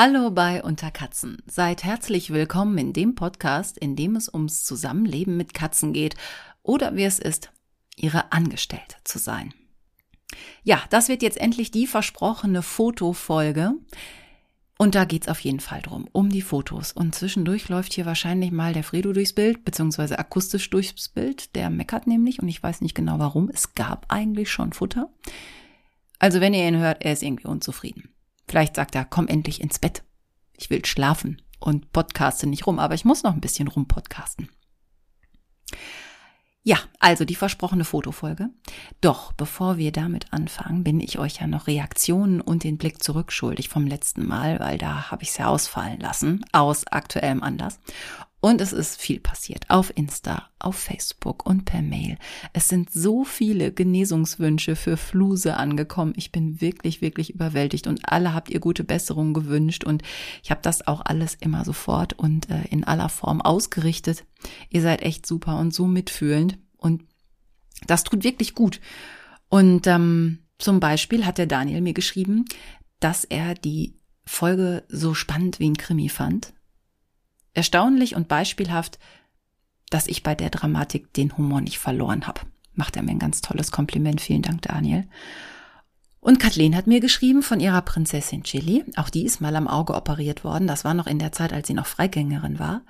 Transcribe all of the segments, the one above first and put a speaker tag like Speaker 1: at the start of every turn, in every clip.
Speaker 1: Hallo bei Unter Katzen. Seid herzlich willkommen in dem Podcast, in dem es ums Zusammenleben mit Katzen geht oder wie es ist, ihre Angestellte zu sein. Ja, das wird jetzt endlich die versprochene Fotofolge. Und da geht's auf jeden Fall drum, um die Fotos. Und zwischendurch läuft hier wahrscheinlich mal der Fredo durchs Bild, beziehungsweise akustisch durchs Bild. Der meckert nämlich und ich weiß nicht genau warum. Es gab eigentlich schon Futter. Also wenn ihr ihn hört, er ist irgendwie unzufrieden. Vielleicht sagt er, komm endlich ins Bett. Ich will schlafen und podcaste nicht rum, aber ich muss noch ein bisschen rumpodcasten. Ja, also die versprochene Fotofolge. Doch bevor wir damit anfangen, bin ich euch ja noch Reaktionen und den Blick zurückschuldig vom letzten Mal, weil da habe ich es ja ausfallen lassen, aus aktuellem Anlass. Und es ist viel passiert auf Insta, auf Facebook und per Mail. Es sind so viele Genesungswünsche für Fluse angekommen. Ich bin wirklich, wirklich überwältigt und alle habt ihr gute Besserung gewünscht und ich habe das auch alles immer sofort und äh, in aller Form ausgerichtet. Ihr seid echt super und so mitfühlend und das tut wirklich gut. Und ähm, zum Beispiel hat der Daniel mir geschrieben, dass er die Folge so spannend wie ein Krimi fand Erstaunlich und beispielhaft, dass ich bei der Dramatik den Humor nicht verloren habe. Macht er mir ein ganz tolles Kompliment. Vielen Dank, Daniel. Und Kathleen hat mir geschrieben von ihrer Prinzessin Chili. Auch die ist mal am Auge operiert worden. Das war noch in der Zeit, als sie noch Freigängerin war.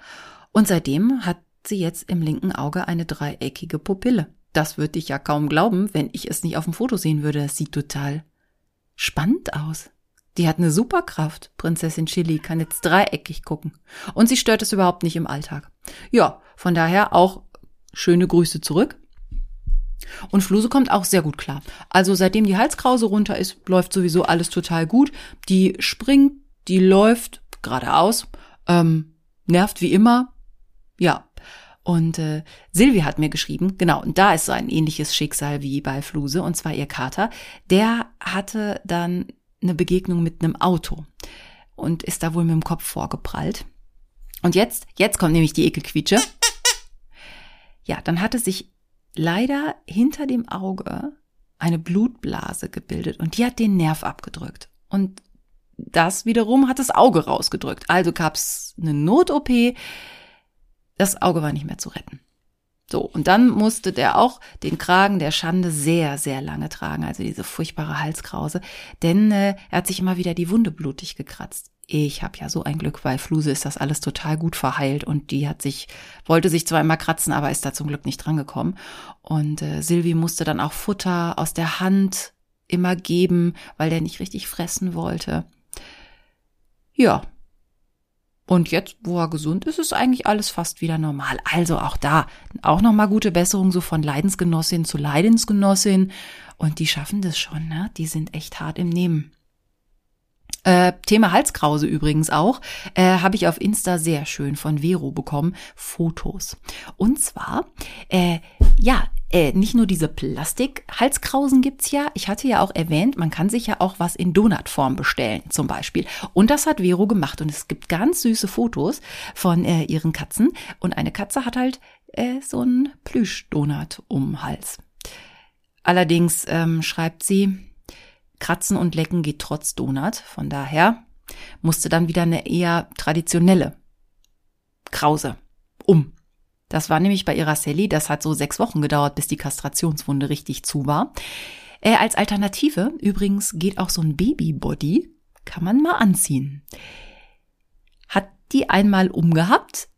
Speaker 1: Und seitdem hat sie jetzt im linken Auge eine dreieckige Pupille. Das würde ich ja kaum glauben, wenn ich es nicht auf dem Foto sehen würde. Es sieht total spannend aus. Die hat eine Superkraft. Prinzessin Chili kann jetzt dreieckig gucken. Und sie stört es überhaupt nicht im Alltag. Ja, von daher auch schöne Grüße zurück. Und Fluse kommt auch sehr gut klar. Also seitdem die Halskrause runter ist, läuft sowieso alles total gut. Die springt, die läuft geradeaus, ähm, nervt wie immer. Ja. Und äh, Silvi hat mir geschrieben, genau, und da ist so ein ähnliches Schicksal wie bei Fluse, und zwar ihr Kater. Der hatte dann eine Begegnung mit einem Auto und ist da wohl mit dem Kopf vorgeprallt. Und jetzt, jetzt kommt nämlich die Ekelquietsche. Ja, dann hatte sich leider hinter dem Auge eine Blutblase gebildet und die hat den Nerv abgedrückt. Und das wiederum hat das Auge rausgedrückt. Also gab's eine Not-OP. Das Auge war nicht mehr zu retten. So, und dann musste der auch den Kragen der Schande sehr, sehr lange tragen, also diese furchtbare Halskrause, denn äh, er hat sich immer wieder die Wunde blutig gekratzt. Ich habe ja so ein Glück, weil Fluse ist das alles total gut verheilt und die hat sich, wollte sich zwar immer kratzen, aber ist da zum Glück nicht drangekommen. Und äh, Silvi musste dann auch Futter aus der Hand immer geben, weil der nicht richtig fressen wollte. Ja, und jetzt, wo er gesund ist, ist eigentlich alles fast wieder normal. Also auch da, auch nochmal gute Besserung so von Leidensgenossin zu Leidensgenossin. Und die schaffen das schon, ne? Die sind echt hart im Nehmen. Äh, Thema Halskrause übrigens auch, äh, habe ich auf Insta sehr schön von Vero bekommen, Fotos. Und zwar, äh, ja, äh, nicht nur diese Plastik-Halskrausen gibt's ja. Ich hatte ja auch erwähnt, man kann sich ja auch was in Donutform bestellen, zum Beispiel. Und das hat Vero gemacht. Und es gibt ganz süße Fotos von äh, ihren Katzen. Und eine Katze hat halt äh, so einen Plüschdonut um Hals. Allerdings ähm, schreibt sie, Kratzen und Lecken geht trotz Donut. Von daher musste dann wieder eine eher traditionelle Krause um. Das war nämlich bei ihrer Sally, das hat so sechs Wochen gedauert, bis die Kastrationswunde richtig zu war. Äh, als Alternative übrigens geht auch so ein Babybody, kann man mal anziehen. Hat die einmal umgehabt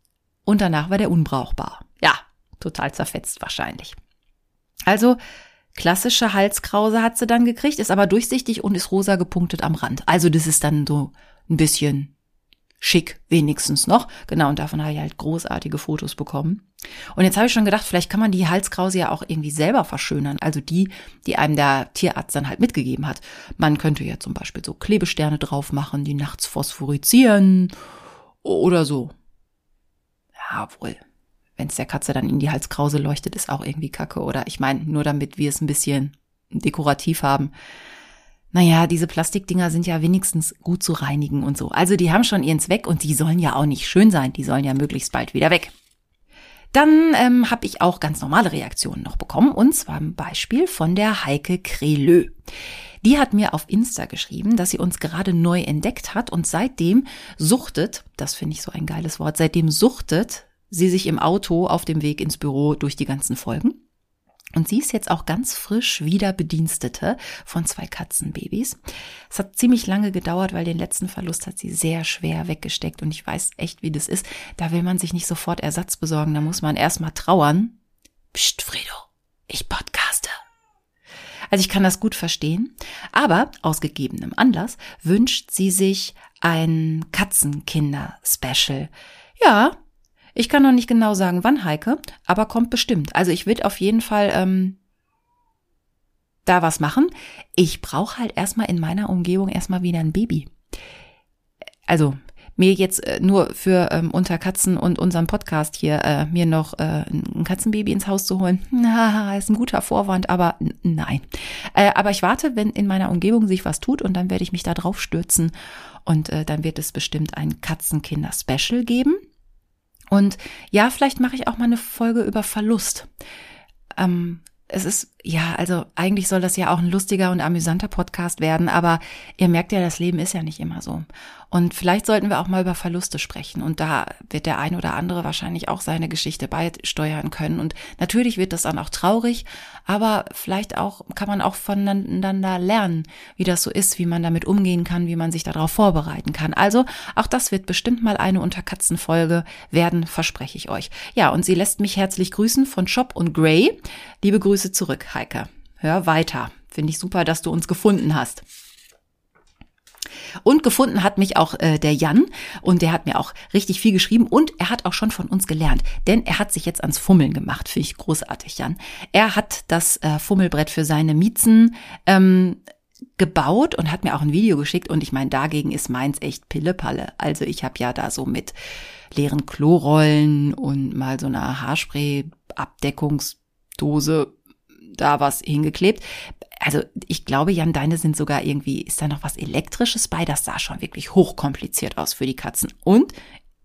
Speaker 1: und danach war der unbrauchbar. Ja, total zerfetzt wahrscheinlich. Also klassische Halskrause hat sie dann gekriegt, ist aber durchsichtig und ist rosa gepunktet am Rand. Also das ist dann so ein bisschen schick wenigstens noch. Genau, und davon habe ich halt großartige Fotos bekommen. Und jetzt habe ich schon gedacht, vielleicht kann man die Halskrause ja auch irgendwie selber verschönern. Also die, die einem der Tierarzt dann halt mitgegeben hat. Man könnte ja zum Beispiel so Klebesterne drauf machen, die nachts phosphorizieren oder so. Ja, wohl. Wenn es der Katze dann in die Halskrause leuchtet, ist auch irgendwie kacke. Oder ich meine, nur damit wir es ein bisschen dekorativ haben naja, diese Plastikdinger sind ja wenigstens gut zu reinigen und so. Also die haben schon ihren Zweck und die sollen ja auch nicht schön sein, die sollen ja möglichst bald wieder weg. Dann ähm, habe ich auch ganz normale Reaktionen noch bekommen und zwar ein Beispiel von der Heike Krelö. Die hat mir auf Insta geschrieben, dass sie uns gerade neu entdeckt hat und seitdem suchtet, das finde ich so ein geiles Wort, seitdem suchtet sie sich im Auto auf dem Weg ins Büro durch die ganzen Folgen. Und sie ist jetzt auch ganz frisch wieder Bedienstete von zwei Katzenbabys. Es hat ziemlich lange gedauert, weil den letzten Verlust hat sie sehr schwer weggesteckt und ich weiß echt, wie das ist. Da will man sich nicht sofort Ersatz besorgen, da muss man erstmal trauern. Psst, Fredo, ich podcaste. Also ich kann das gut verstehen, aber aus gegebenem Anlass wünscht sie sich ein Katzenkinder-Special. Ja, ich kann noch nicht genau sagen, wann Heike, aber kommt bestimmt. Also ich will auf jeden Fall ähm, da was machen. Ich brauche halt erstmal in meiner Umgebung erstmal wieder ein Baby. Also mir jetzt äh, nur für ähm, unter Katzen und unserem Podcast hier äh, mir noch äh, ein Katzenbaby ins Haus zu holen, na, ist ein guter Vorwand, aber nein. Äh, aber ich warte, wenn in meiner Umgebung sich was tut und dann werde ich mich da drauf stürzen und äh, dann wird es bestimmt ein Katzenkinder-Special geben. Und ja, vielleicht mache ich auch mal eine Folge über Verlust. Ähm, es ist, ja, also eigentlich soll das ja auch ein lustiger und amüsanter Podcast werden, aber ihr merkt ja, das Leben ist ja nicht immer so. Und vielleicht sollten wir auch mal über Verluste sprechen. Und da wird der ein oder andere wahrscheinlich auch seine Geschichte beisteuern können. Und natürlich wird das dann auch traurig, aber vielleicht auch kann man auch voneinander lernen, wie das so ist, wie man damit umgehen kann, wie man sich darauf vorbereiten kann. Also auch das wird bestimmt mal eine Unterkatzenfolge werden, verspreche ich euch. Ja, und sie lässt mich herzlich grüßen von Shop und Gray. Liebe Grüße zurück, Heike. Hör weiter. Finde ich super, dass du uns gefunden hast. Und gefunden hat mich auch äh, der Jan und der hat mir auch richtig viel geschrieben und er hat auch schon von uns gelernt, denn er hat sich jetzt ans Fummeln gemacht. Finde ich großartig, Jan. Er hat das äh, Fummelbrett für seine Miezen ähm, gebaut und hat mir auch ein Video geschickt und ich meine, dagegen ist meins echt Pillepalle. Also ich habe ja da so mit leeren Klorollen und mal so einer Haarspray-Abdeckungsdose da was hingeklebt also ich glaube, Jan, deine sind sogar irgendwie, ist da noch was Elektrisches bei? Das sah schon wirklich hochkompliziert aus für die Katzen. Und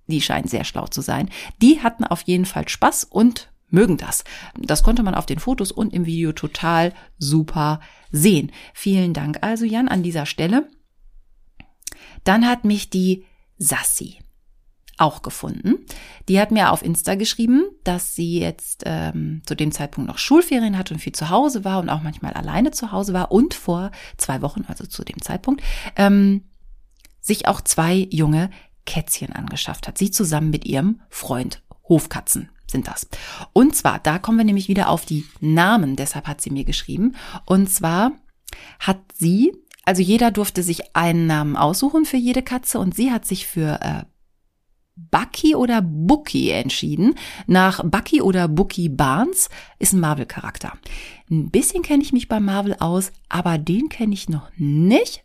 Speaker 1: die scheinen sehr schlau zu sein. Die hatten auf jeden Fall Spaß und mögen das. Das konnte man auf den Fotos und im Video total super sehen. Vielen Dank also, Jan, an dieser Stelle. Dann hat mich die Sassi auch gefunden. Die hat mir auf Insta geschrieben, dass sie jetzt ähm, zu dem Zeitpunkt noch Schulferien hat und viel zu Hause war und auch manchmal alleine zu Hause war und vor zwei Wochen, also zu dem Zeitpunkt, ähm, sich auch zwei junge Kätzchen angeschafft hat. Sie zusammen mit ihrem Freund Hofkatzen sind das. Und zwar, da kommen wir nämlich wieder auf die Namen, deshalb hat sie mir geschrieben. Und zwar hat sie, also jeder durfte sich einen Namen aussuchen für jede Katze und sie hat sich für äh, Bucky oder Bookie entschieden. Nach Bucky oder Bookie Barnes ist ein Marvel-Charakter. Ein bisschen kenne ich mich bei Marvel aus, aber den kenne ich noch nicht.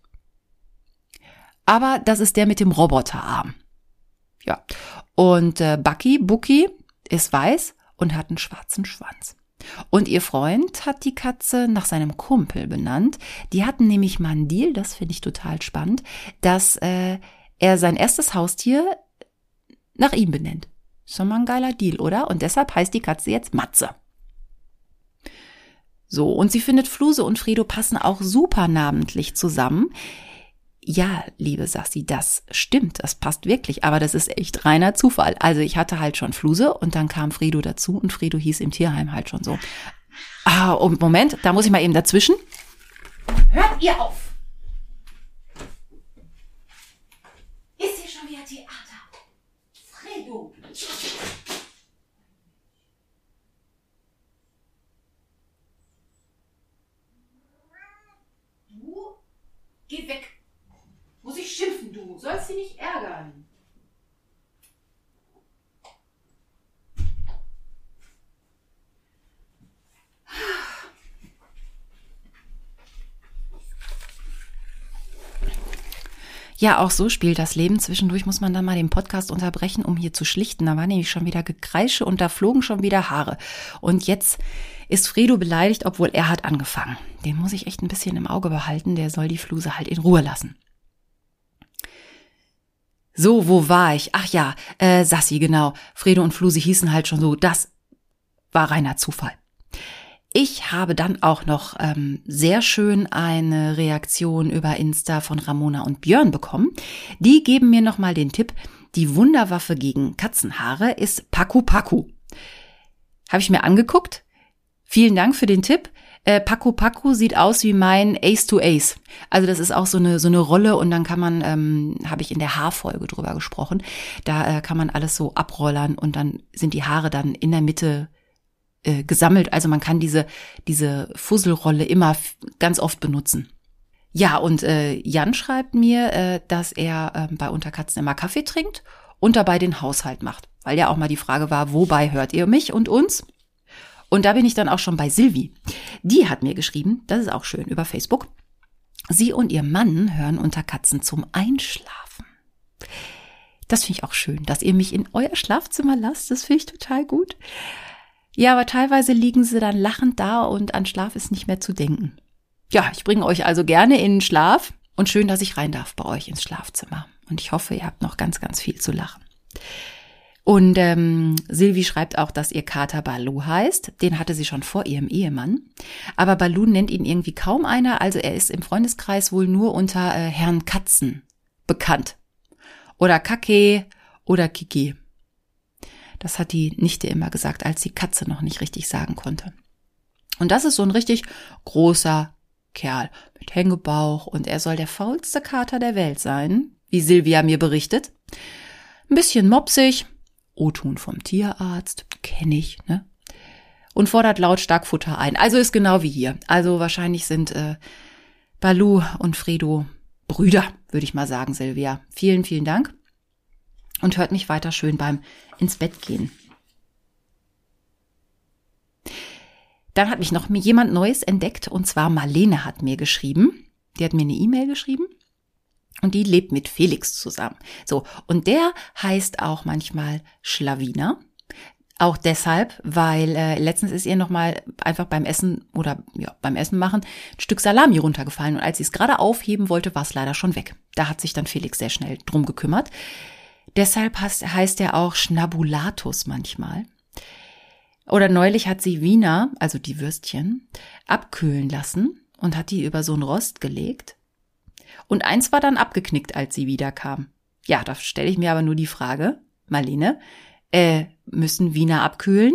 Speaker 1: Aber das ist der mit dem Roboterarm. Ja. Und äh, Bucky, Bookie, ist weiß und hat einen schwarzen Schwanz. Und ihr Freund hat die Katze nach seinem Kumpel benannt. Die hatten nämlich mal einen Deal, das finde ich total spannend, dass äh, er sein erstes Haustier nach ihm benennt. Schon mal ein geiler Deal, oder? Und deshalb heißt die Katze jetzt Matze. So, und sie findet Fluse und Fredo passen auch super namentlich zusammen. Ja, liebe Sassi, das stimmt, das passt wirklich, aber das ist echt reiner Zufall. Also ich hatte halt schon Fluse und dann kam Fredo dazu und Fredo hieß im Tierheim halt schon so. Ah, und Moment, da muss ich mal eben dazwischen. Hört ihr auf! Geh weg. Muss ich schimpfen, du. Sollst sie nicht ärgern. Ja, auch so spielt das Leben. Zwischendurch muss man dann mal den Podcast unterbrechen, um hier zu schlichten. Da war nämlich schon wieder Gekreische und da flogen schon wieder Haare. Und jetzt ist Fredo beleidigt, obwohl er hat angefangen. Den muss ich echt ein bisschen im Auge behalten, der soll die Fluse halt in Ruhe lassen. So, wo war ich? Ach ja, äh, Sassi, genau. Fredo und Fluse hießen halt schon so. Das war reiner Zufall. Ich habe dann auch noch ähm, sehr schön eine Reaktion über Insta von Ramona und Björn bekommen. Die geben mir nochmal den Tipp, die Wunderwaffe gegen Katzenhaare ist Paku Paku. Habe ich mir angeguckt. Vielen Dank für den Tipp. Äh, Paku Paku sieht aus wie mein Ace to Ace. Also das ist auch so eine so eine Rolle und dann kann man, ähm, habe ich in der Haarfolge drüber gesprochen, da äh, kann man alles so abrollern und dann sind die Haare dann in der Mitte äh, gesammelt. Also man kann diese, diese Fusselrolle immer ganz oft benutzen. Ja, und äh, Jan schreibt mir, äh, dass er äh, bei Unterkatzen immer Kaffee trinkt und dabei den Haushalt macht. Weil ja auch mal die Frage war, wobei hört ihr mich und uns? Und da bin ich dann auch schon bei Silvi. Die hat mir geschrieben, das ist auch schön, über Facebook. Sie und ihr Mann hören Unterkatzen zum Einschlafen. Das finde ich auch schön, dass ihr mich in euer Schlafzimmer lasst. Das finde ich total gut. Ja, aber teilweise liegen sie dann lachend da und an Schlaf ist nicht mehr zu denken. Ja, ich bringe euch also gerne in den Schlaf und schön, dass ich rein darf bei euch ins Schlafzimmer. Und ich hoffe, ihr habt noch ganz, ganz viel zu lachen. Und ähm, Silvi schreibt auch, dass ihr Kater Balu heißt. Den hatte sie schon vor ihrem Ehemann. Aber Balu nennt ihn irgendwie kaum einer. Also er ist im Freundeskreis wohl nur unter äh, Herrn Katzen bekannt. Oder Kake oder Kiki. Das hat die Nichte immer gesagt, als die Katze noch nicht richtig sagen konnte. Und das ist so ein richtig großer Kerl mit Hängebauch und er soll der faulste Kater der Welt sein, wie Silvia mir berichtet. Ein bisschen mopsig, O-Ton vom Tierarzt, kenne ich, ne? Und fordert lautstark Futter ein. Also ist genau wie hier. Also wahrscheinlich sind äh, Balu und Fredo Brüder, würde ich mal sagen, Silvia. Vielen, vielen Dank und hört mich weiter schön beim ins Bett gehen. Dann hat mich noch jemand Neues entdeckt und zwar Marlene hat mir geschrieben. Die hat mir eine E-Mail geschrieben und die lebt mit Felix zusammen. So, und der heißt auch manchmal Schlawiner. Auch deshalb, weil äh, letztens ist ihr nochmal einfach beim Essen oder ja, beim Essen machen ein Stück Salami runtergefallen und als sie es gerade aufheben wollte, war es leider schon weg. Da hat sich dann Felix sehr schnell drum gekümmert. Deshalb heißt, er auch Schnabulatus manchmal. Oder neulich hat sie Wiener, also die Würstchen, abkühlen lassen und hat die über so ein Rost gelegt. Und eins war dann abgeknickt, als sie wiederkam. Ja, da stelle ich mir aber nur die Frage, Marlene, äh, müssen Wiener abkühlen?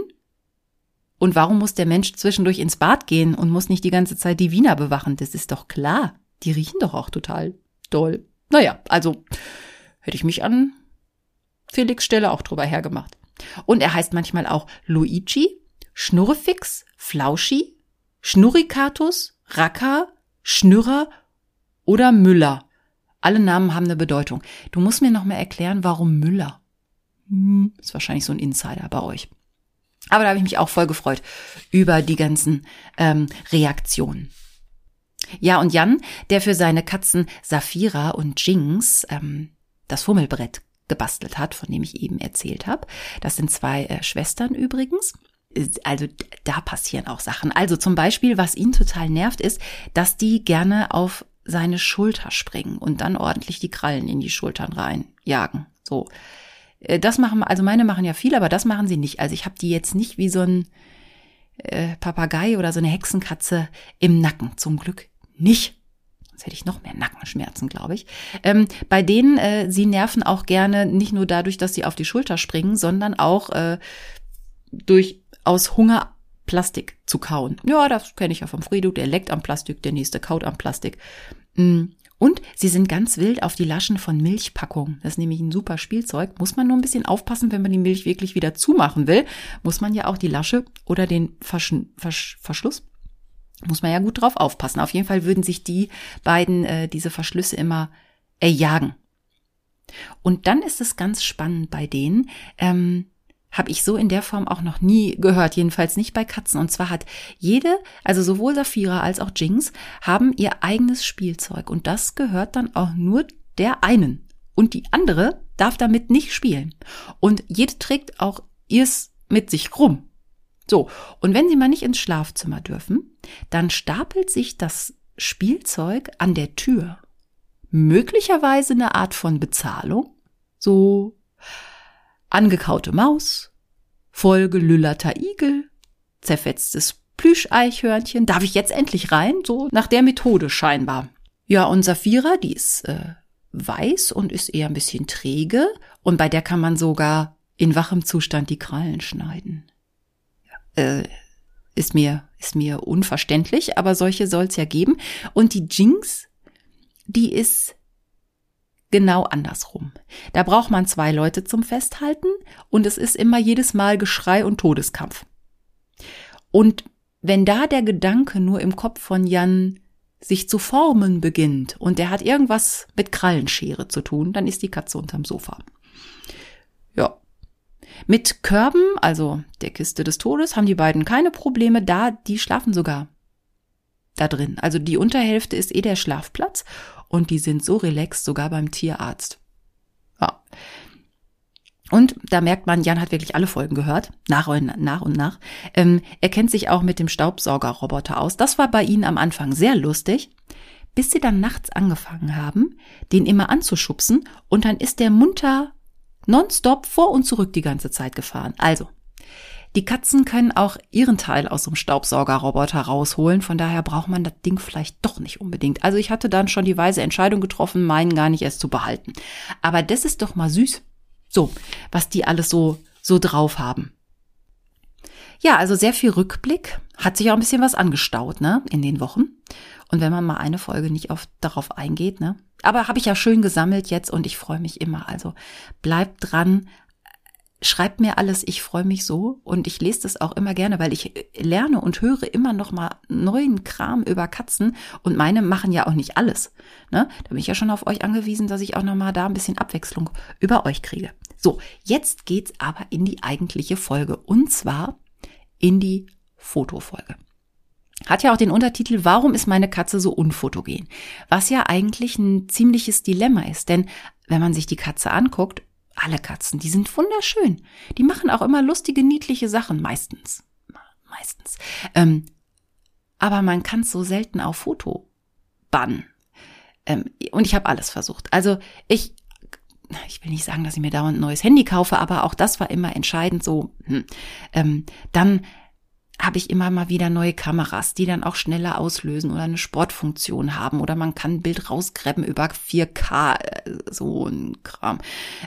Speaker 1: Und warum muss der Mensch zwischendurch ins Bad gehen und muss nicht die ganze Zeit die Wiener bewachen? Das ist doch klar. Die riechen doch auch total doll. Naja, also hätte ich mich an Felix Stelle auch drüber hergemacht. Und er heißt manchmal auch Luigi, Schnurrefix, Flauschi, Schnurrikatus, Racker, Schnürrer oder Müller. Alle Namen haben eine Bedeutung. Du musst mir noch mal erklären, warum Müller. Hm, ist wahrscheinlich so ein Insider bei euch. Aber da habe ich mich auch voll gefreut über die ganzen ähm, Reaktionen. Ja, und Jan, der für seine Katzen Safira und Jinx ähm, das Fummelbrett gebastelt hat, von dem ich eben erzählt habe. Das sind zwei äh, Schwestern übrigens. Also da passieren auch Sachen. Also zum Beispiel, was ihn total nervt, ist, dass die gerne auf seine Schulter springen und dann ordentlich die Krallen in die Schultern reinjagen. So. Äh, das machen, also meine machen ja viel, aber das machen sie nicht. Also ich habe die jetzt nicht wie so ein äh, Papagei oder so eine Hexenkatze im Nacken. Zum Glück nicht. Sonst hätte ich noch mehr Nackenschmerzen, glaube ich. Ähm, bei denen, äh, sie nerven auch gerne nicht nur dadurch, dass sie auf die Schulter springen, sondern auch äh, durch aus Hunger Plastik zu kauen. Ja, das kenne ich ja vom Fredo, der leckt am Plastik, der nächste kaut am Plastik. Mm. Und sie sind ganz wild auf die Laschen von Milchpackungen. Das ist nämlich ein super Spielzeug. Muss man nur ein bisschen aufpassen, wenn man die Milch wirklich wieder zumachen will, muss man ja auch die Lasche oder den Versch Versch Verschluss muss man ja gut drauf aufpassen. Auf jeden Fall würden sich die beiden äh, diese Verschlüsse immer erjagen. Und dann ist es ganz spannend bei denen, ähm, habe ich so in der Form auch noch nie gehört, jedenfalls nicht bei Katzen. Und zwar hat jede, also sowohl Saphira als auch Jinx, haben ihr eigenes Spielzeug. Und das gehört dann auch nur der einen. Und die andere darf damit nicht spielen. Und jede trägt auch ihrs mit sich rum. So, und wenn Sie mal nicht ins Schlafzimmer dürfen, dann stapelt sich das Spielzeug an der Tür. Möglicherweise eine Art von Bezahlung. So angekaute Maus, vollgelüllerter Igel, zerfetztes Plüscheichhörnchen. Darf ich jetzt endlich rein? So nach der Methode scheinbar. Ja, und Saphira, die ist äh, weiß und ist eher ein bisschen träge. Und bei der kann man sogar in wachem Zustand die Krallen schneiden. Äh, ist mir, ist mir unverständlich, aber solche soll es ja geben. Und die Jinx, die ist genau andersrum. Da braucht man zwei Leute zum Festhalten und es ist immer jedes Mal Geschrei und Todeskampf. Und wenn da der Gedanke nur im Kopf von Jan sich zu formen beginnt und der hat irgendwas mit Krallenschere zu tun, dann ist die Katze unterm Sofa. Mit Körben, also der Kiste des Todes, haben die beiden keine Probleme da, die schlafen sogar da drin. Also die Unterhälfte ist eh der Schlafplatz und die sind so relaxed, sogar beim Tierarzt. Ja. Und da merkt man, Jan hat wirklich alle Folgen gehört, nach und nach. Und nach. Ähm, er kennt sich auch mit dem Staubsaugerroboter aus. Das war bei ihnen am Anfang sehr lustig, bis sie dann nachts angefangen haben, den immer anzuschubsen und dann ist der munter nonstop vor und zurück die ganze Zeit gefahren. Also, die Katzen können auch ihren Teil aus dem Staubsaugerroboter rausholen, von daher braucht man das Ding vielleicht doch nicht unbedingt. Also ich hatte dann schon die weise Entscheidung getroffen, meinen gar nicht erst zu behalten. Aber das ist doch mal süß. So, was die alles so, so drauf haben. Ja, also sehr viel Rückblick. Hat sich auch ein bisschen was angestaut, ne, in den Wochen. Und wenn man mal eine Folge nicht auf, darauf eingeht, ne. Aber habe ich ja schön gesammelt jetzt und ich freue mich immer. Also bleibt dran, schreibt mir alles, ich freue mich so und ich lese das auch immer gerne, weil ich lerne und höre immer noch mal neuen Kram über Katzen und meine machen ja auch nicht alles. Ne? Da bin ich ja schon auf euch angewiesen, dass ich auch noch mal da ein bisschen Abwechslung über euch kriege. So, jetzt geht's aber in die eigentliche Folge und zwar in die Fotofolge. Hat ja auch den Untertitel Warum ist meine Katze so unfotogen? Was ja eigentlich ein ziemliches Dilemma ist, denn wenn man sich die Katze anguckt, alle Katzen, die sind wunderschön. Die machen auch immer lustige, niedliche Sachen, meistens. Meistens. Ähm, aber man kann es so selten auf Foto bannen. Ähm, und ich habe alles versucht. Also ich, ich will nicht sagen, dass ich mir dauernd ein neues Handy kaufe, aber auch das war immer entscheidend so. Hm. Ähm, dann habe ich immer mal wieder neue Kameras, die dann auch schneller auslösen oder eine Sportfunktion haben oder man kann ein Bild rausgräben über 4K, äh, so ein Kram.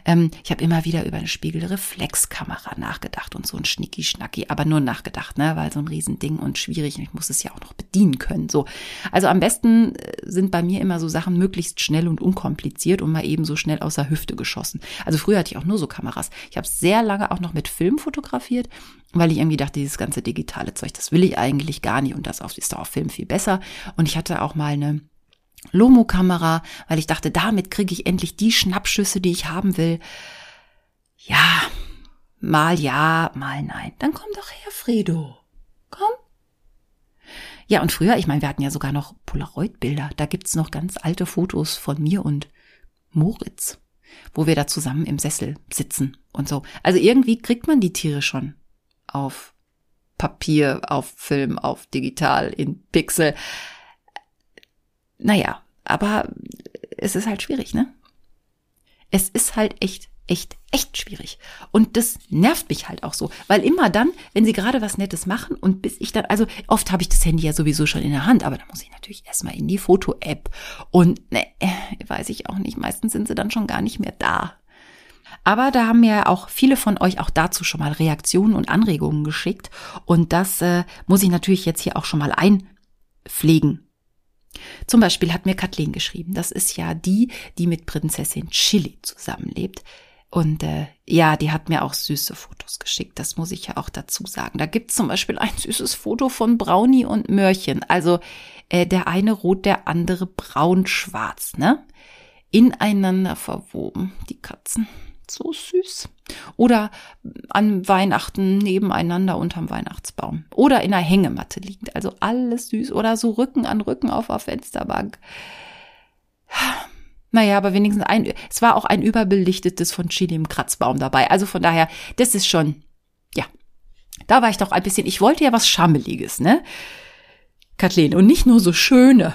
Speaker 1: Ähm, ich habe immer wieder über eine Spiegelreflexkamera nachgedacht und so ein Schnicki-Schnacki, aber nur nachgedacht, ne, weil so ein Riesending und schwierig, ich muss es ja auch noch bedienen können. So, also am besten äh, sind bei mir immer so Sachen möglichst schnell und unkompliziert und mal eben so schnell außer Hüfte geschossen. Also früher hatte ich auch nur so Kameras. Ich habe sehr lange auch noch mit Film fotografiert weil ich irgendwie dachte, dieses ganze digitale Zeug, das will ich eigentlich gar nicht und das ist auf Film viel besser. Und ich hatte auch mal eine Lomo-Kamera, weil ich dachte, damit kriege ich endlich die Schnappschüsse, die ich haben will. Ja, mal ja, mal nein. Dann komm doch her, Fredo. Komm. Ja, und früher, ich meine, wir hatten ja sogar noch Polaroid-Bilder. Da gibt's noch ganz alte Fotos von mir und Moritz, wo wir da zusammen im Sessel sitzen und so. Also irgendwie kriegt man die Tiere schon auf Papier, auf Film, auf digital, in Pixel. Naja, aber es ist halt schwierig, ne? Es ist halt echt, echt, echt schwierig. Und das nervt mich halt auch so, weil immer dann, wenn sie gerade was Nettes machen und bis ich dann, also oft habe ich das Handy ja sowieso schon in der Hand, aber da muss ich natürlich erstmal in die Foto-App und ne, weiß ich auch nicht, meistens sind sie dann schon gar nicht mehr da. Aber da haben mir auch viele von euch auch dazu schon mal Reaktionen und Anregungen geschickt. Und das äh, muss ich natürlich jetzt hier auch schon mal einpflegen. Zum Beispiel hat mir Kathleen geschrieben. Das ist ja die, die mit Prinzessin Chili zusammenlebt. Und äh, ja, die hat mir auch süße Fotos geschickt. Das muss ich ja auch dazu sagen. Da gibt's zum Beispiel ein süßes Foto von Brownie und Mörchen. Also äh, der eine rot, der andere braun-schwarz, ne? Ineinander verwoben, die Katzen so süß. Oder an Weihnachten nebeneinander unterm Weihnachtsbaum. Oder in einer Hängematte liegend. Also alles süß. Oder so Rücken an Rücken auf der Fensterbank. Naja, aber wenigstens ein, es war auch ein überbelichtetes von Chili im Kratzbaum dabei. Also von daher, das ist schon, ja. Da war ich doch ein bisschen, ich wollte ja was Schammeliges, ne? Kathleen, und nicht nur so schöne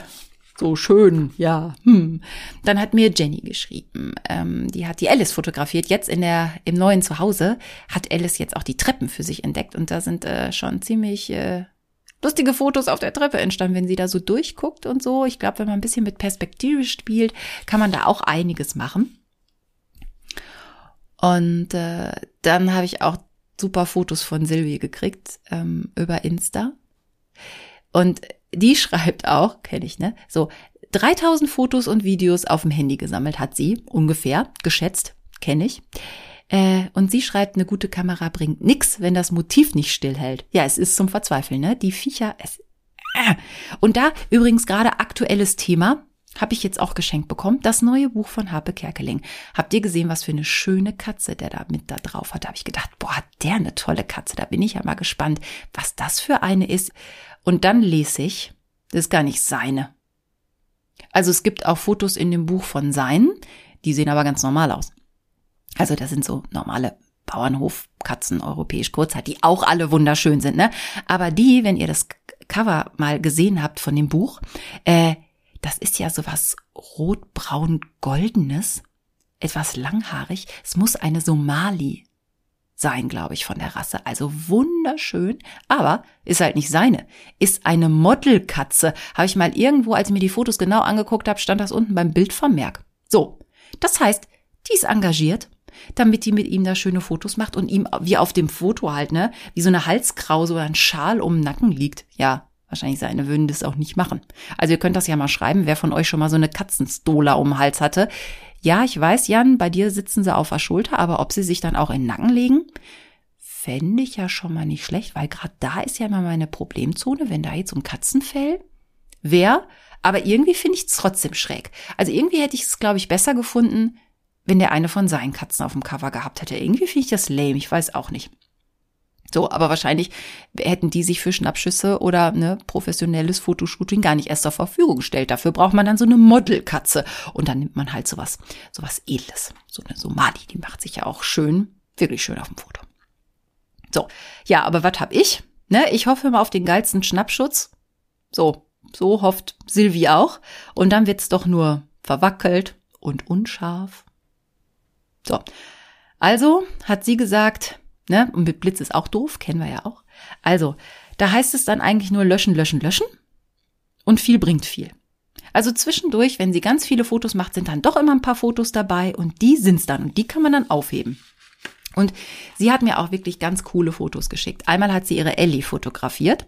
Speaker 1: so schön, ja. Hm. Dann hat mir Jenny geschrieben, ähm, die hat die Alice fotografiert. Jetzt in der im neuen Zuhause hat Alice jetzt auch die Treppen für sich entdeckt und da sind äh, schon ziemlich äh, lustige Fotos auf der Treppe entstanden, wenn sie da so durchguckt und so. Ich glaube, wenn man ein bisschen mit Perspektive spielt, kann man da auch einiges machen. Und äh, dann habe ich auch super Fotos von Silvi gekriegt ähm, über Insta. Und die schreibt auch, kenne ich, ne? So, 3000 Fotos und Videos auf dem Handy gesammelt hat sie, ungefähr, geschätzt, kenne ich. Äh, und sie schreibt, eine gute Kamera bringt nix, wenn das Motiv nicht stillhält. Ja, es ist zum Verzweifeln, ne? Die Viecher, es. Äh. Und da übrigens gerade aktuelles Thema, habe ich jetzt auch geschenkt bekommen, das neue Buch von Harpe Kerkeling. Habt ihr gesehen, was für eine schöne Katze der da mit da drauf hat? Da habe ich gedacht, boah, hat der eine tolle Katze. Da bin ich ja mal gespannt, was das für eine ist. Und dann lese ich, das ist gar nicht seine. Also es gibt auch Fotos in dem Buch von seinen, die sehen aber ganz normal aus. Also das sind so normale Bauernhofkatzen, europäisch Kurzhaar, die auch alle wunderschön sind, ne? Aber die, wenn ihr das Cover mal gesehen habt von dem Buch, äh, das ist ja sowas rot-braun-goldenes, etwas langhaarig. Es muss eine Somali sein, glaube ich, von der Rasse. Also wunderschön, aber ist halt nicht seine. Ist eine Modelkatze. Habe ich mal irgendwo, als ich mir die Fotos genau angeguckt habe, stand das unten beim Bildvermerk. So, das heißt, die ist engagiert, damit die mit ihm da schöne Fotos macht und ihm wie auf dem Foto halt, ne, wie so eine Halskrause oder ein Schal um den Nacken liegt. Ja, wahrscheinlich seine würden das auch nicht machen. Also ihr könnt das ja mal schreiben, wer von euch schon mal so eine Katzenstola um den Hals hatte. Ja, ich weiß, Jan, bei dir sitzen sie auf der Schulter, aber ob sie sich dann auch in den Nacken legen, fände ich ja schon mal nicht schlecht, weil gerade da ist ja immer meine Problemzone, wenn da jetzt ein Katzenfell wäre. Aber irgendwie finde ich es trotzdem schräg. Also irgendwie hätte ich es, glaube ich, besser gefunden, wenn der eine von seinen Katzen auf dem Cover gehabt hätte. Irgendwie finde ich das lame, ich weiß auch nicht. So, aber wahrscheinlich hätten die sich für Schnappschüsse oder ne, professionelles Fotoshooting gar nicht erst zur Verfügung gestellt. Dafür braucht man dann so eine Modelkatze. Und dann nimmt man halt sowas, sowas Edles. So eine Somali, die macht sich ja auch schön, wirklich schön auf dem Foto. So, ja, aber was hab ich? Ne, ich hoffe mal auf den geilsten Schnappschutz. So, so hofft Silvi auch. Und dann wird's doch nur verwackelt und unscharf so. Also hat sie gesagt, ne, und mit Blitz ist auch doof, kennen wir ja auch. Also, da heißt es dann eigentlich nur löschen, löschen, löschen. Und viel bringt viel. Also zwischendurch, wenn sie ganz viele Fotos macht, sind dann doch immer ein paar Fotos dabei und die sind's dann und die kann man dann aufheben. Und sie hat mir auch wirklich ganz coole Fotos geschickt. Einmal hat sie ihre Ellie fotografiert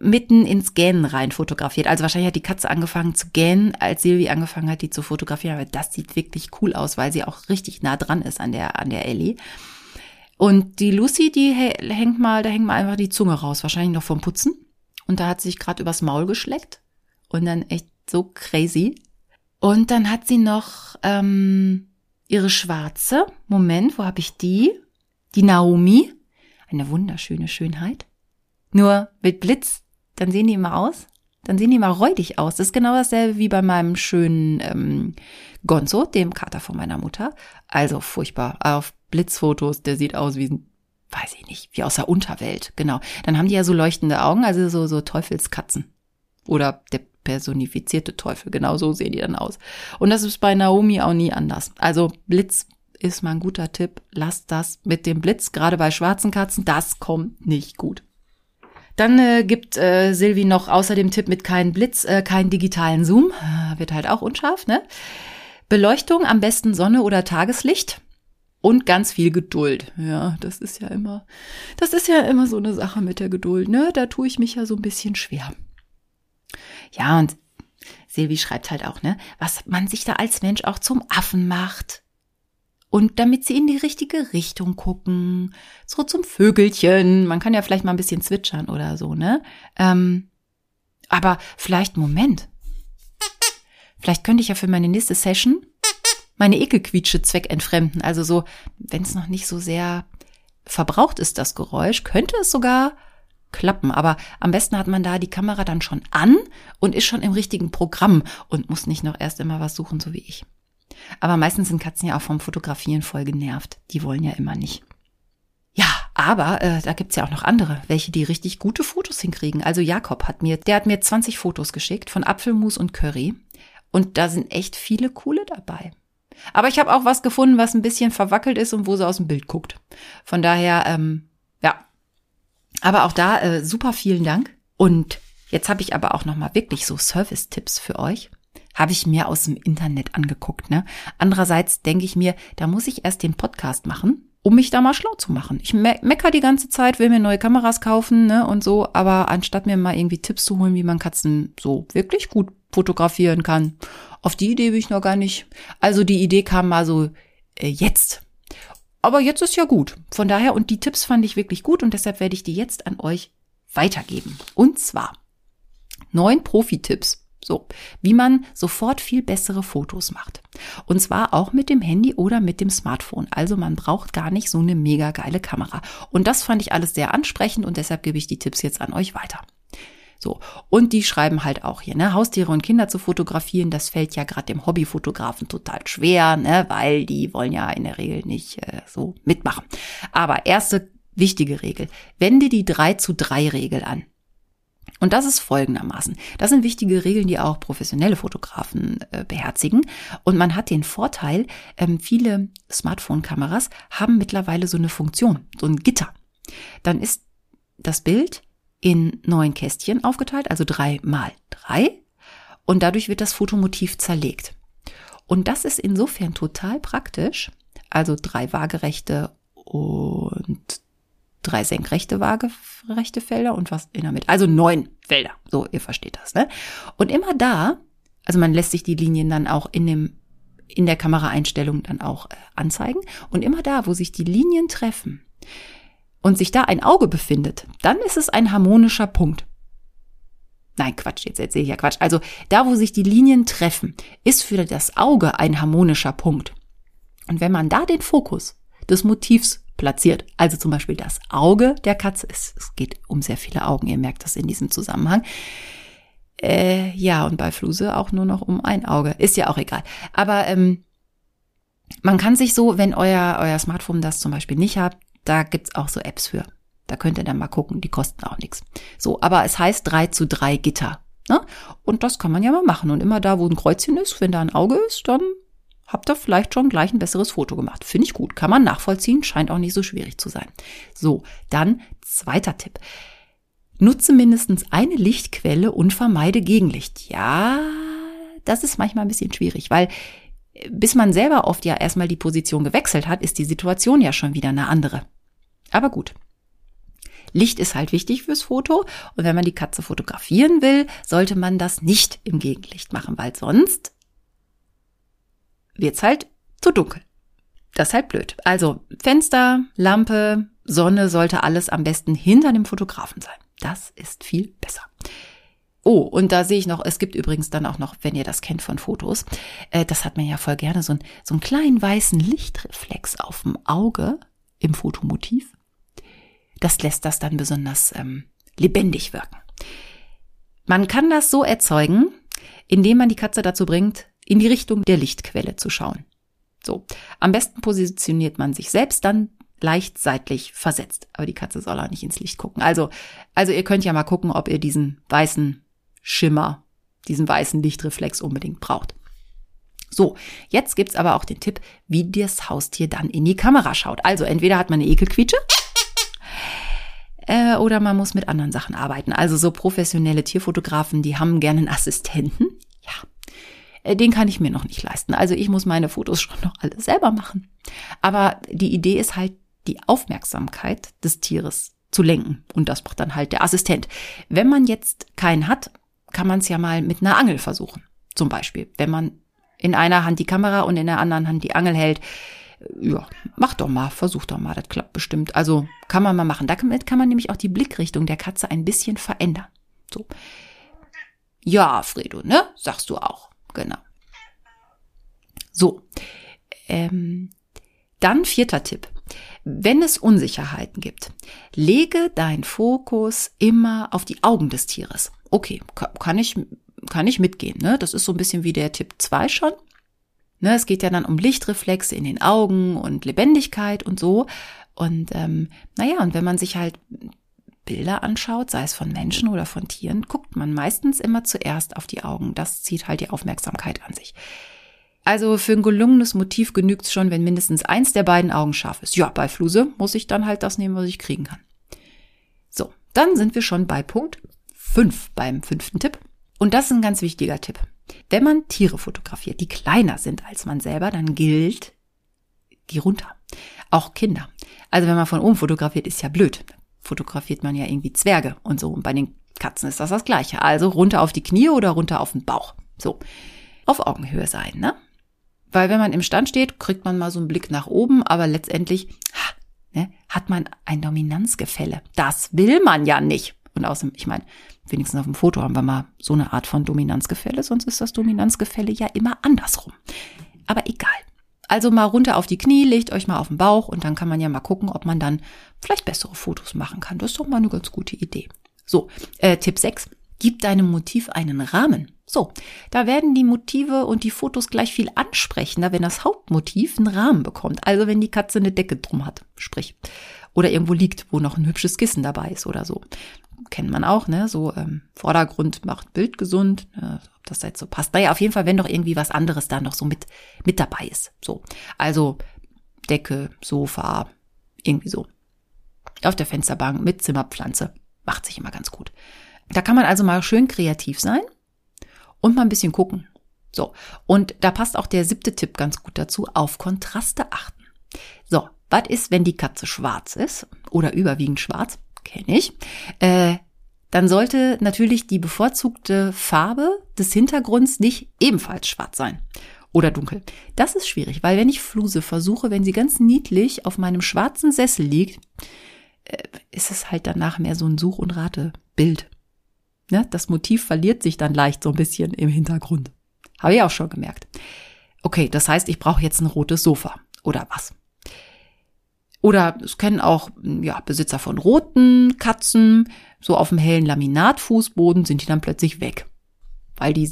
Speaker 1: mitten ins Gähnen rein fotografiert. Also wahrscheinlich hat die Katze angefangen zu gähnen, als Silvi angefangen hat, die zu fotografieren. Aber das sieht wirklich cool aus, weil sie auch richtig nah dran ist an der, an der Ellie. Und die Lucy, die hängt mal, da hängt mal einfach die Zunge raus, wahrscheinlich noch vom Putzen. Und da hat sie sich gerade übers Maul geschleckt. Und dann echt so crazy. Und dann hat sie noch ähm, ihre schwarze. Moment, wo habe ich die? Die Naomi. Eine wunderschöne Schönheit. Nur mit Blitz dann sehen die immer aus. Dann sehen die immer räudig aus. Das ist genau dasselbe wie bei meinem schönen ähm, Gonzo, dem Kater von meiner Mutter. Also furchtbar. Auf Blitzfotos, der sieht aus wie, weiß ich nicht, wie aus der Unterwelt. Genau. Dann haben die ja so leuchtende Augen, also so, so Teufelskatzen. Oder der personifizierte Teufel. Genau so sehen die dann aus. Und das ist bei Naomi auch nie anders. Also Blitz ist mal ein guter Tipp. Lasst das mit dem Blitz, gerade bei schwarzen Katzen, das kommt nicht gut. Dann äh, gibt äh, Silvi noch außer dem Tipp mit keinen Blitz, äh, keinen digitalen Zoom. Äh, wird halt auch unscharf, ne? Beleuchtung, am besten Sonne oder Tageslicht. Und ganz viel Geduld. Ja, das ist ja immer, das ist ja immer so eine Sache mit der Geduld, ne? Da tue ich mich ja so ein bisschen schwer. Ja, und Silvi schreibt halt auch, ne, was man sich da als Mensch auch zum Affen macht. Und damit sie in die richtige Richtung gucken, so zum Vögelchen. Man kann ja vielleicht mal ein bisschen zwitschern oder so, ne? Ähm, aber vielleicht, Moment. Vielleicht könnte ich ja für meine nächste Session meine Ekelquietsche Zweck entfremden. Also so, wenn es noch nicht so sehr verbraucht ist, das Geräusch, könnte es sogar klappen. Aber am besten hat man da die Kamera dann schon an und ist schon im richtigen Programm und muss nicht noch erst immer was suchen, so wie ich. Aber meistens sind Katzen ja auch vom Fotografieren voll genervt. Die wollen ja immer nicht. Ja, aber äh, da gibt's ja auch noch andere, welche die richtig gute Fotos hinkriegen. Also Jakob hat mir, der hat mir 20 Fotos geschickt von Apfelmus und Curry. Und da sind echt viele coole dabei. Aber ich habe auch was gefunden, was ein bisschen verwackelt ist und wo sie aus dem Bild guckt. Von daher, ähm, ja, Aber auch da äh, super vielen Dank. Und jetzt habe ich aber auch noch mal wirklich so Service-Tipps für euch. Habe ich mir aus dem Internet angeguckt. Ne? Andererseits denke ich mir, da muss ich erst den Podcast machen um mich da mal schlau zu machen. Ich me mecker die ganze Zeit, will mir neue Kameras kaufen ne, und so, aber anstatt mir mal irgendwie Tipps zu holen, wie man Katzen so wirklich gut fotografieren kann, auf die Idee bin ich noch gar nicht. Also die Idee kam mal so äh, jetzt. Aber jetzt ist ja gut. Von daher, und die Tipps fand ich wirklich gut und deshalb werde ich die jetzt an euch weitergeben. Und zwar neun Profi-Tipps so, wie man sofort viel bessere Fotos macht. Und zwar auch mit dem Handy oder mit dem Smartphone. Also man braucht gar nicht so eine mega geile Kamera. Und das fand ich alles sehr ansprechend und deshalb gebe ich die Tipps jetzt an euch weiter. So, und die schreiben halt auch hier, ne, Haustiere und Kinder zu fotografieren, das fällt ja gerade dem Hobbyfotografen total schwer, ne, weil die wollen ja in der Regel nicht äh, so mitmachen. Aber erste wichtige Regel, wende die 3 zu 3 Regel an. Und das ist folgendermaßen. Das sind wichtige Regeln, die auch professionelle Fotografen äh, beherzigen. Und man hat den Vorteil, ähm, viele Smartphone-Kameras haben mittlerweile so eine Funktion, so ein Gitter. Dann ist das Bild in neun Kästchen aufgeteilt, also drei mal drei. Und dadurch wird das Fotomotiv zerlegt. Und das ist insofern total praktisch. Also drei waagerechte und drei senkrechte waagerechte Felder und was in der Mitte. Also neun Felder. So, ihr versteht das, ne? Und immer da, also man lässt sich die Linien dann auch in dem in der Kameraeinstellung dann auch äh, anzeigen und immer da, wo sich die Linien treffen und sich da ein Auge befindet, dann ist es ein harmonischer Punkt. Nein, Quatsch, jetzt erzähle ich ja Quatsch. Also da, wo sich die Linien treffen, ist für das Auge ein harmonischer Punkt. Und wenn man da den Fokus des Motivs platziert. Also zum Beispiel das Auge der Katze. Es, es geht um sehr viele Augen, ihr merkt das in diesem Zusammenhang. Äh, ja, und bei Fluse auch nur noch um ein Auge. Ist ja auch egal. Aber ähm, man kann sich so, wenn euer, euer Smartphone das zum Beispiel nicht hat, da gibt's auch so Apps für. Da könnt ihr dann mal gucken, die kosten auch nichts. So, aber es heißt 3 zu 3 Gitter. Ne? Und das kann man ja mal machen. Und immer da, wo ein Kreuzchen ist, wenn da ein Auge ist, dann habt ihr vielleicht schon gleich ein besseres Foto gemacht. Finde ich gut, kann man nachvollziehen, scheint auch nicht so schwierig zu sein. So, dann zweiter Tipp. Nutze mindestens eine Lichtquelle und vermeide Gegenlicht. Ja, das ist manchmal ein bisschen schwierig, weil äh, bis man selber oft ja erstmal die Position gewechselt hat, ist die Situation ja schon wieder eine andere. Aber gut. Licht ist halt wichtig fürs Foto und wenn man die Katze fotografieren will, sollte man das nicht im Gegenlicht machen, weil sonst wird's halt zu dunkel. Das ist halt blöd. Also Fenster, Lampe, Sonne sollte alles am besten hinter dem Fotografen sein. Das ist viel besser. Oh, und da sehe ich noch, es gibt übrigens dann auch noch, wenn ihr das kennt von Fotos, äh, das hat man ja voll gerne, so, ein, so einen kleinen weißen Lichtreflex auf dem Auge im Fotomotiv. Das lässt das dann besonders ähm, lebendig wirken. Man kann das so erzeugen, indem man die Katze dazu bringt, in die Richtung der Lichtquelle zu schauen. So. Am besten positioniert man sich selbst dann leicht seitlich versetzt. Aber die Katze soll auch nicht ins Licht gucken. Also, also ihr könnt ja mal gucken, ob ihr diesen weißen Schimmer, diesen weißen Lichtreflex unbedingt braucht. So, jetzt gibt's aber auch den Tipp, wie das Haustier dann in die Kamera schaut. Also entweder hat man eine Ekelquietsche äh, oder man muss mit anderen Sachen arbeiten. Also so professionelle Tierfotografen, die haben gerne einen Assistenten. Ja, den kann ich mir noch nicht leisten. Also ich muss meine Fotos schon noch alle selber machen. Aber die Idee ist halt, die Aufmerksamkeit des Tieres zu lenken. Und das macht dann halt der Assistent. Wenn man jetzt keinen hat, kann man es ja mal mit einer Angel versuchen. Zum Beispiel, wenn man in einer Hand die Kamera und in der anderen Hand die Angel hält. Äh, ja, mach doch mal, versuch doch mal, das klappt bestimmt. Also kann man mal machen. Damit kann man nämlich auch die Blickrichtung der Katze ein bisschen verändern. So. Ja, Fredo, ne? Sagst du auch. Genau. So. Ähm, dann vierter Tipp. Wenn es Unsicherheiten gibt, lege deinen Fokus immer auf die Augen des Tieres. Okay, kann ich, kann ich mitgehen. Ne? Das ist so ein bisschen wie der Tipp 2 schon. Ne, es geht ja dann um Lichtreflexe in den Augen und Lebendigkeit und so. Und ähm, naja, und wenn man sich halt Bilder anschaut, sei es von Menschen oder von Tieren, guckt man meistens immer zuerst auf die Augen. Das zieht halt die Aufmerksamkeit an sich. Also für ein gelungenes Motiv genügt es schon, wenn mindestens eins der beiden Augen scharf ist. Ja, bei Fluse muss ich dann halt das nehmen, was ich kriegen kann. So. dann sind wir schon bei Punkt 5 beim fünften Tipp. Und das ist ein ganz wichtiger Tipp. Wenn man Tiere fotografiert, die kleiner sind als man selber, dann gilt, geh runter. Auch Kinder. Also wenn man von oben fotografiert, ist ja blöd. Fotografiert man ja irgendwie Zwerge und so. Und bei den Katzen ist das das Gleiche. Also runter auf die Knie oder runter auf den Bauch. So. Auf Augenhöhe sein, ne? Weil wenn man im Stand steht, kriegt man mal so einen Blick nach oben, aber letztendlich ha, ne, hat man ein Dominanzgefälle. Das will man ja nicht. Und außerdem, ich meine, wenigstens auf dem Foto haben wir mal so eine Art von Dominanzgefälle, sonst ist das Dominanzgefälle ja immer andersrum. Aber egal. Also mal runter auf die Knie, legt euch mal auf den Bauch und dann kann man ja mal gucken, ob man dann vielleicht bessere Fotos machen kann. Das ist doch mal eine ganz gute Idee. So, äh, Tipp 6. Gib deinem Motiv einen Rahmen. So, da werden die Motive und die Fotos gleich viel ansprechender, wenn das Hauptmotiv einen Rahmen bekommt. Also wenn die Katze eine Decke drum hat, sprich. Oder irgendwo liegt, wo noch ein hübsches Kissen dabei ist oder so. Kennt man auch, ne? So ähm, Vordergrund macht Bild gesund, ne? ob das jetzt so passt. Naja, auf jeden Fall, wenn doch irgendwie was anderes da noch so mit, mit dabei ist. So. Also Decke, Sofa, irgendwie so. Auf der Fensterbank mit Zimmerpflanze. Macht sich immer ganz gut. Da kann man also mal schön kreativ sein und mal ein bisschen gucken. So, und da passt auch der siebte Tipp ganz gut dazu, auf Kontraste achten. So, was ist, wenn die Katze schwarz ist oder überwiegend schwarz? Kenne ich. Äh, dann sollte natürlich die bevorzugte Farbe des Hintergrunds nicht ebenfalls schwarz sein oder dunkel. Das ist schwierig, weil wenn ich Fluse versuche, wenn sie ganz niedlich auf meinem schwarzen Sessel liegt, ist es halt danach mehr so ein Such- und Ratebild. Ne? Das Motiv verliert sich dann leicht so ein bisschen im Hintergrund. Habe ich auch schon gemerkt. Okay, das heißt, ich brauche jetzt ein rotes Sofa oder was? Oder es kennen auch ja, Besitzer von roten Katzen, so auf dem hellen Laminatfußboden sind die dann plötzlich weg, weil die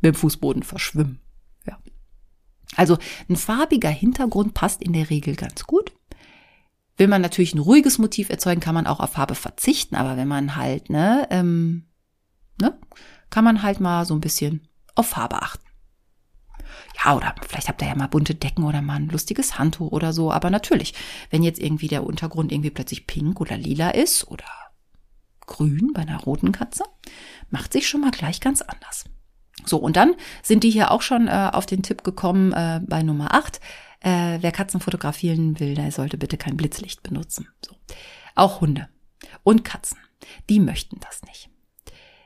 Speaker 1: mit dem Fußboden verschwimmen. Ja. Also ein farbiger Hintergrund passt in der Regel ganz gut. Will man natürlich ein ruhiges Motiv erzeugen, kann man auch auf Farbe verzichten, aber wenn man halt ne, ähm, ne, kann man halt mal so ein bisschen auf Farbe achten. Ja, oder vielleicht habt ihr ja mal bunte Decken oder mal ein lustiges Handtuch oder so. Aber natürlich, wenn jetzt irgendwie der Untergrund irgendwie plötzlich pink oder lila ist oder grün bei einer roten Katze, macht sich schon mal gleich ganz anders. So, und dann sind die hier auch schon äh, auf den Tipp gekommen äh, bei Nummer 8. Äh, wer Katzen fotografieren will, der sollte bitte kein Blitzlicht benutzen. So. Auch Hunde und Katzen, die möchten das nicht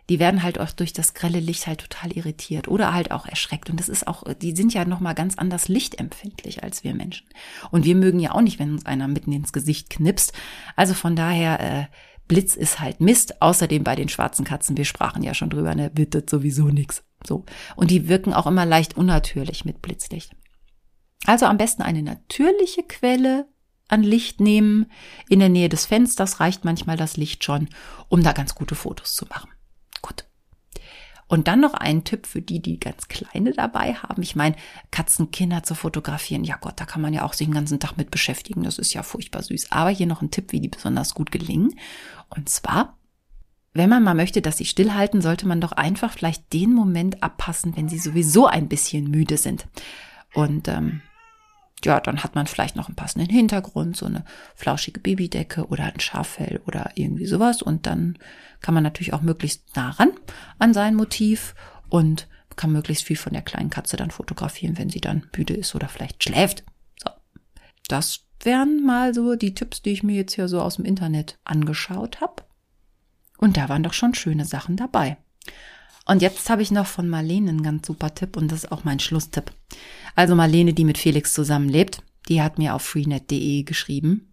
Speaker 1: die werden halt auch durch das grelle Licht halt total irritiert oder halt auch erschreckt. Und das ist auch, die sind ja nochmal ganz anders lichtempfindlich als wir Menschen. Und wir mögen ja auch nicht, wenn uns einer mitten ins Gesicht knipst. Also von daher, äh, Blitz ist halt Mist. Außerdem bei den schwarzen Katzen, wir sprachen ja schon drüber, ne, bittet sowieso nix. So. Und die wirken auch immer leicht unnatürlich mit Blitzlicht. Also am besten eine natürliche Quelle an Licht nehmen. In der Nähe des Fensters reicht manchmal das Licht schon, um da ganz gute Fotos zu machen. Gut. Und dann noch ein Tipp für die, die ganz kleine dabei haben. Ich meine, Katzenkinder zu fotografieren, ja Gott, da kann man ja auch sich den ganzen Tag mit beschäftigen. Das ist ja furchtbar süß. Aber hier noch ein Tipp, wie die besonders gut gelingen. Und zwar, wenn man mal möchte, dass sie stillhalten, sollte man doch einfach vielleicht den Moment abpassen, wenn sie sowieso ein bisschen müde sind. Und ähm, ja, dann hat man vielleicht noch einen passenden Hintergrund, so eine flauschige Babydecke oder ein Schaffell oder irgendwie sowas. Und dann kann man natürlich auch möglichst nah ran an sein Motiv und kann möglichst viel von der kleinen Katze dann fotografieren, wenn sie dann müde ist oder vielleicht schläft. So. Das wären mal so die Tipps, die ich mir jetzt hier so aus dem Internet angeschaut habe. Und da waren doch schon schöne Sachen dabei. Und jetzt habe ich noch von Marlene einen ganz super Tipp und das ist auch mein Schlusstipp. Also Marlene, die mit Felix zusammenlebt, die hat mir auf freenet.de geschrieben.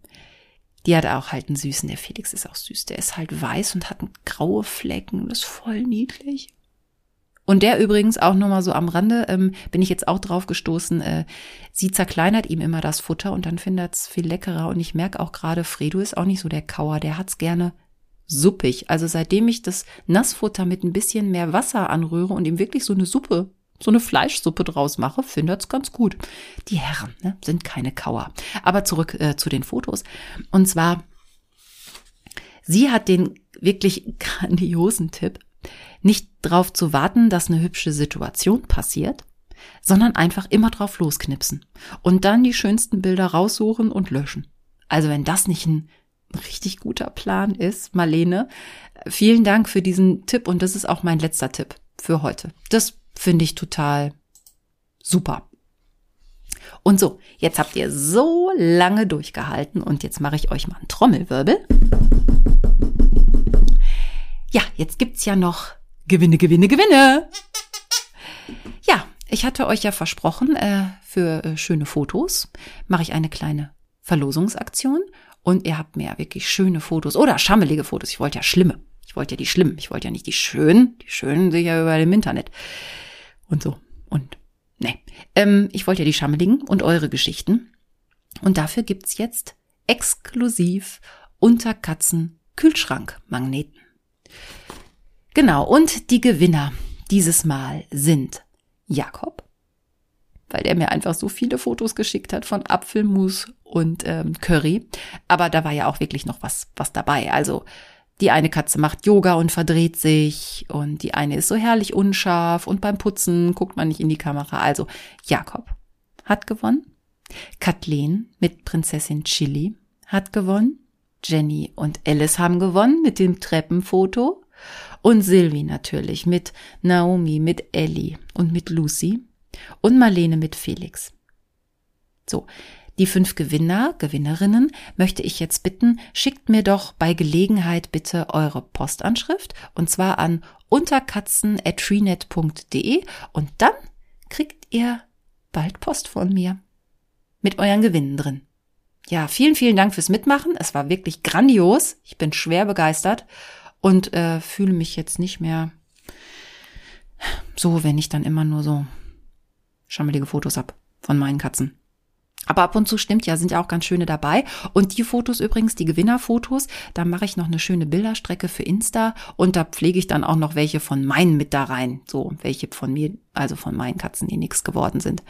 Speaker 1: Die hat auch halt einen süßen, der Felix ist auch süß. Der ist halt weiß und hat graue Flecken. Das ist voll niedlich. Und der übrigens auch nochmal so am Rande, ähm, bin ich jetzt auch drauf gestoßen, äh, sie zerkleinert ihm immer das Futter und dann findet es viel leckerer. Und ich merke auch gerade, Fredo ist auch nicht so der Kauer, der hat's gerne suppig. Also seitdem ich das Nassfutter mit ein bisschen mehr Wasser anrühre und ihm wirklich so eine Suppe, so eine Fleischsuppe draus mache, findet es ganz gut. Die Herren ne, sind keine Kauer. Aber zurück äh, zu den Fotos. Und zwar, sie hat den wirklich grandiosen Tipp, nicht drauf zu warten, dass eine hübsche Situation passiert, sondern einfach immer drauf losknipsen und dann die schönsten Bilder raussuchen und löschen. Also wenn das nicht ein ein richtig guter Plan ist, Marlene. Vielen Dank für diesen Tipp und das ist auch mein letzter Tipp für heute. Das finde ich total super. Und so, jetzt habt ihr so lange durchgehalten und jetzt mache ich euch mal einen Trommelwirbel. Ja, jetzt gibt's ja noch Gewinne, Gewinne, Gewinne. Ja, ich hatte euch ja versprochen, äh, für äh, schöne Fotos mache ich eine kleine Verlosungsaktion und ihr habt mir wirklich schöne Fotos oder schammelige Fotos. Ich wollte ja schlimme. Ich wollte ja die schlimmen. Ich wollte ja nicht die schönen. Die schönen sehe ich ja überall im Internet. Und so. Und nee. Ähm, ich wollte ja die schammeligen und eure Geschichten. Und dafür gibt's jetzt exklusiv unter Katzen Kühlschrankmagneten. Genau, und die Gewinner dieses Mal sind Jakob, weil der mir einfach so viele Fotos geschickt hat von Apfelmus und ähm, Curry. Aber da war ja auch wirklich noch was, was dabei. Also die eine Katze macht Yoga und verdreht sich und die eine ist so herrlich unscharf und beim Putzen guckt man nicht in die Kamera. Also Jakob hat gewonnen. Kathleen mit Prinzessin Chili hat gewonnen. Jenny und Alice haben gewonnen mit dem Treppenfoto. Und Sylvie natürlich mit Naomi, mit Ellie und mit Lucy. Und Marlene mit Felix. So, die fünf Gewinner, Gewinnerinnen möchte ich jetzt bitten, schickt mir doch bei Gelegenheit bitte eure Postanschrift und zwar an unterkatzen.treenet.de und dann kriegt ihr bald Post von mir. Mit euren Gewinnen drin. Ja, vielen, vielen Dank fürs Mitmachen. Es war wirklich grandios. Ich bin schwer begeistert und äh, fühle mich jetzt nicht mehr so, wenn ich dann immer nur so schammelige Fotos hab von meinen Katzen. Aber ab und zu stimmt ja, sind ja auch ganz schöne dabei. Und die Fotos übrigens, die Gewinnerfotos, da mache ich noch eine schöne Bilderstrecke für Insta und da pflege ich dann auch noch welche von meinen mit da rein. So, welche von mir, also von meinen Katzen, die nichts geworden sind.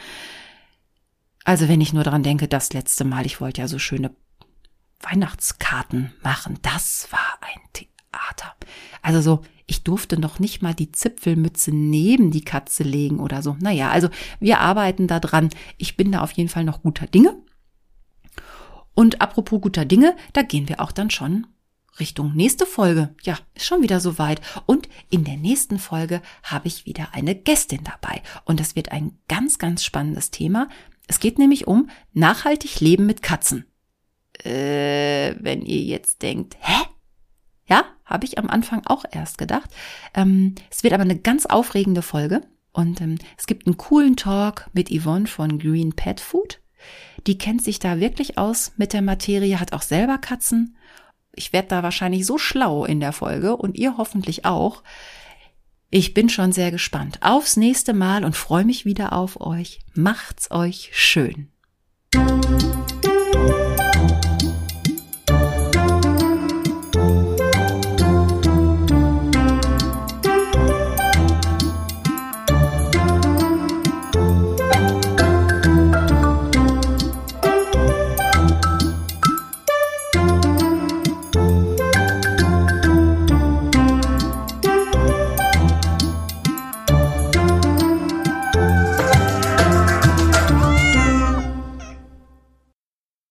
Speaker 1: Also wenn ich nur dran denke, das letzte Mal, ich wollte ja so schöne Weihnachtskarten machen, das war ein Theater. Also so, ich durfte noch nicht mal die Zipfelmütze neben die Katze legen oder so. Naja, also wir arbeiten da dran. Ich bin da auf jeden Fall noch guter Dinge. Und apropos guter Dinge, da gehen wir auch dann schon Richtung nächste Folge. Ja, ist schon wieder soweit. Und in der nächsten Folge habe ich wieder eine Gästin dabei. Und das wird ein ganz, ganz spannendes Thema. Es geht nämlich um nachhaltig Leben mit Katzen. Äh, wenn ihr jetzt denkt, hä? Ja, habe ich am Anfang auch erst gedacht. Ähm, es wird aber eine ganz aufregende Folge. Und ähm, es gibt einen coolen Talk mit Yvonne von Green Pet Food. Die kennt sich da wirklich aus mit der Materie, hat auch selber Katzen. Ich werde da wahrscheinlich so schlau in der Folge und ihr hoffentlich auch. Ich bin schon sehr gespannt aufs nächste Mal und freue mich wieder auf euch. Macht's euch schön.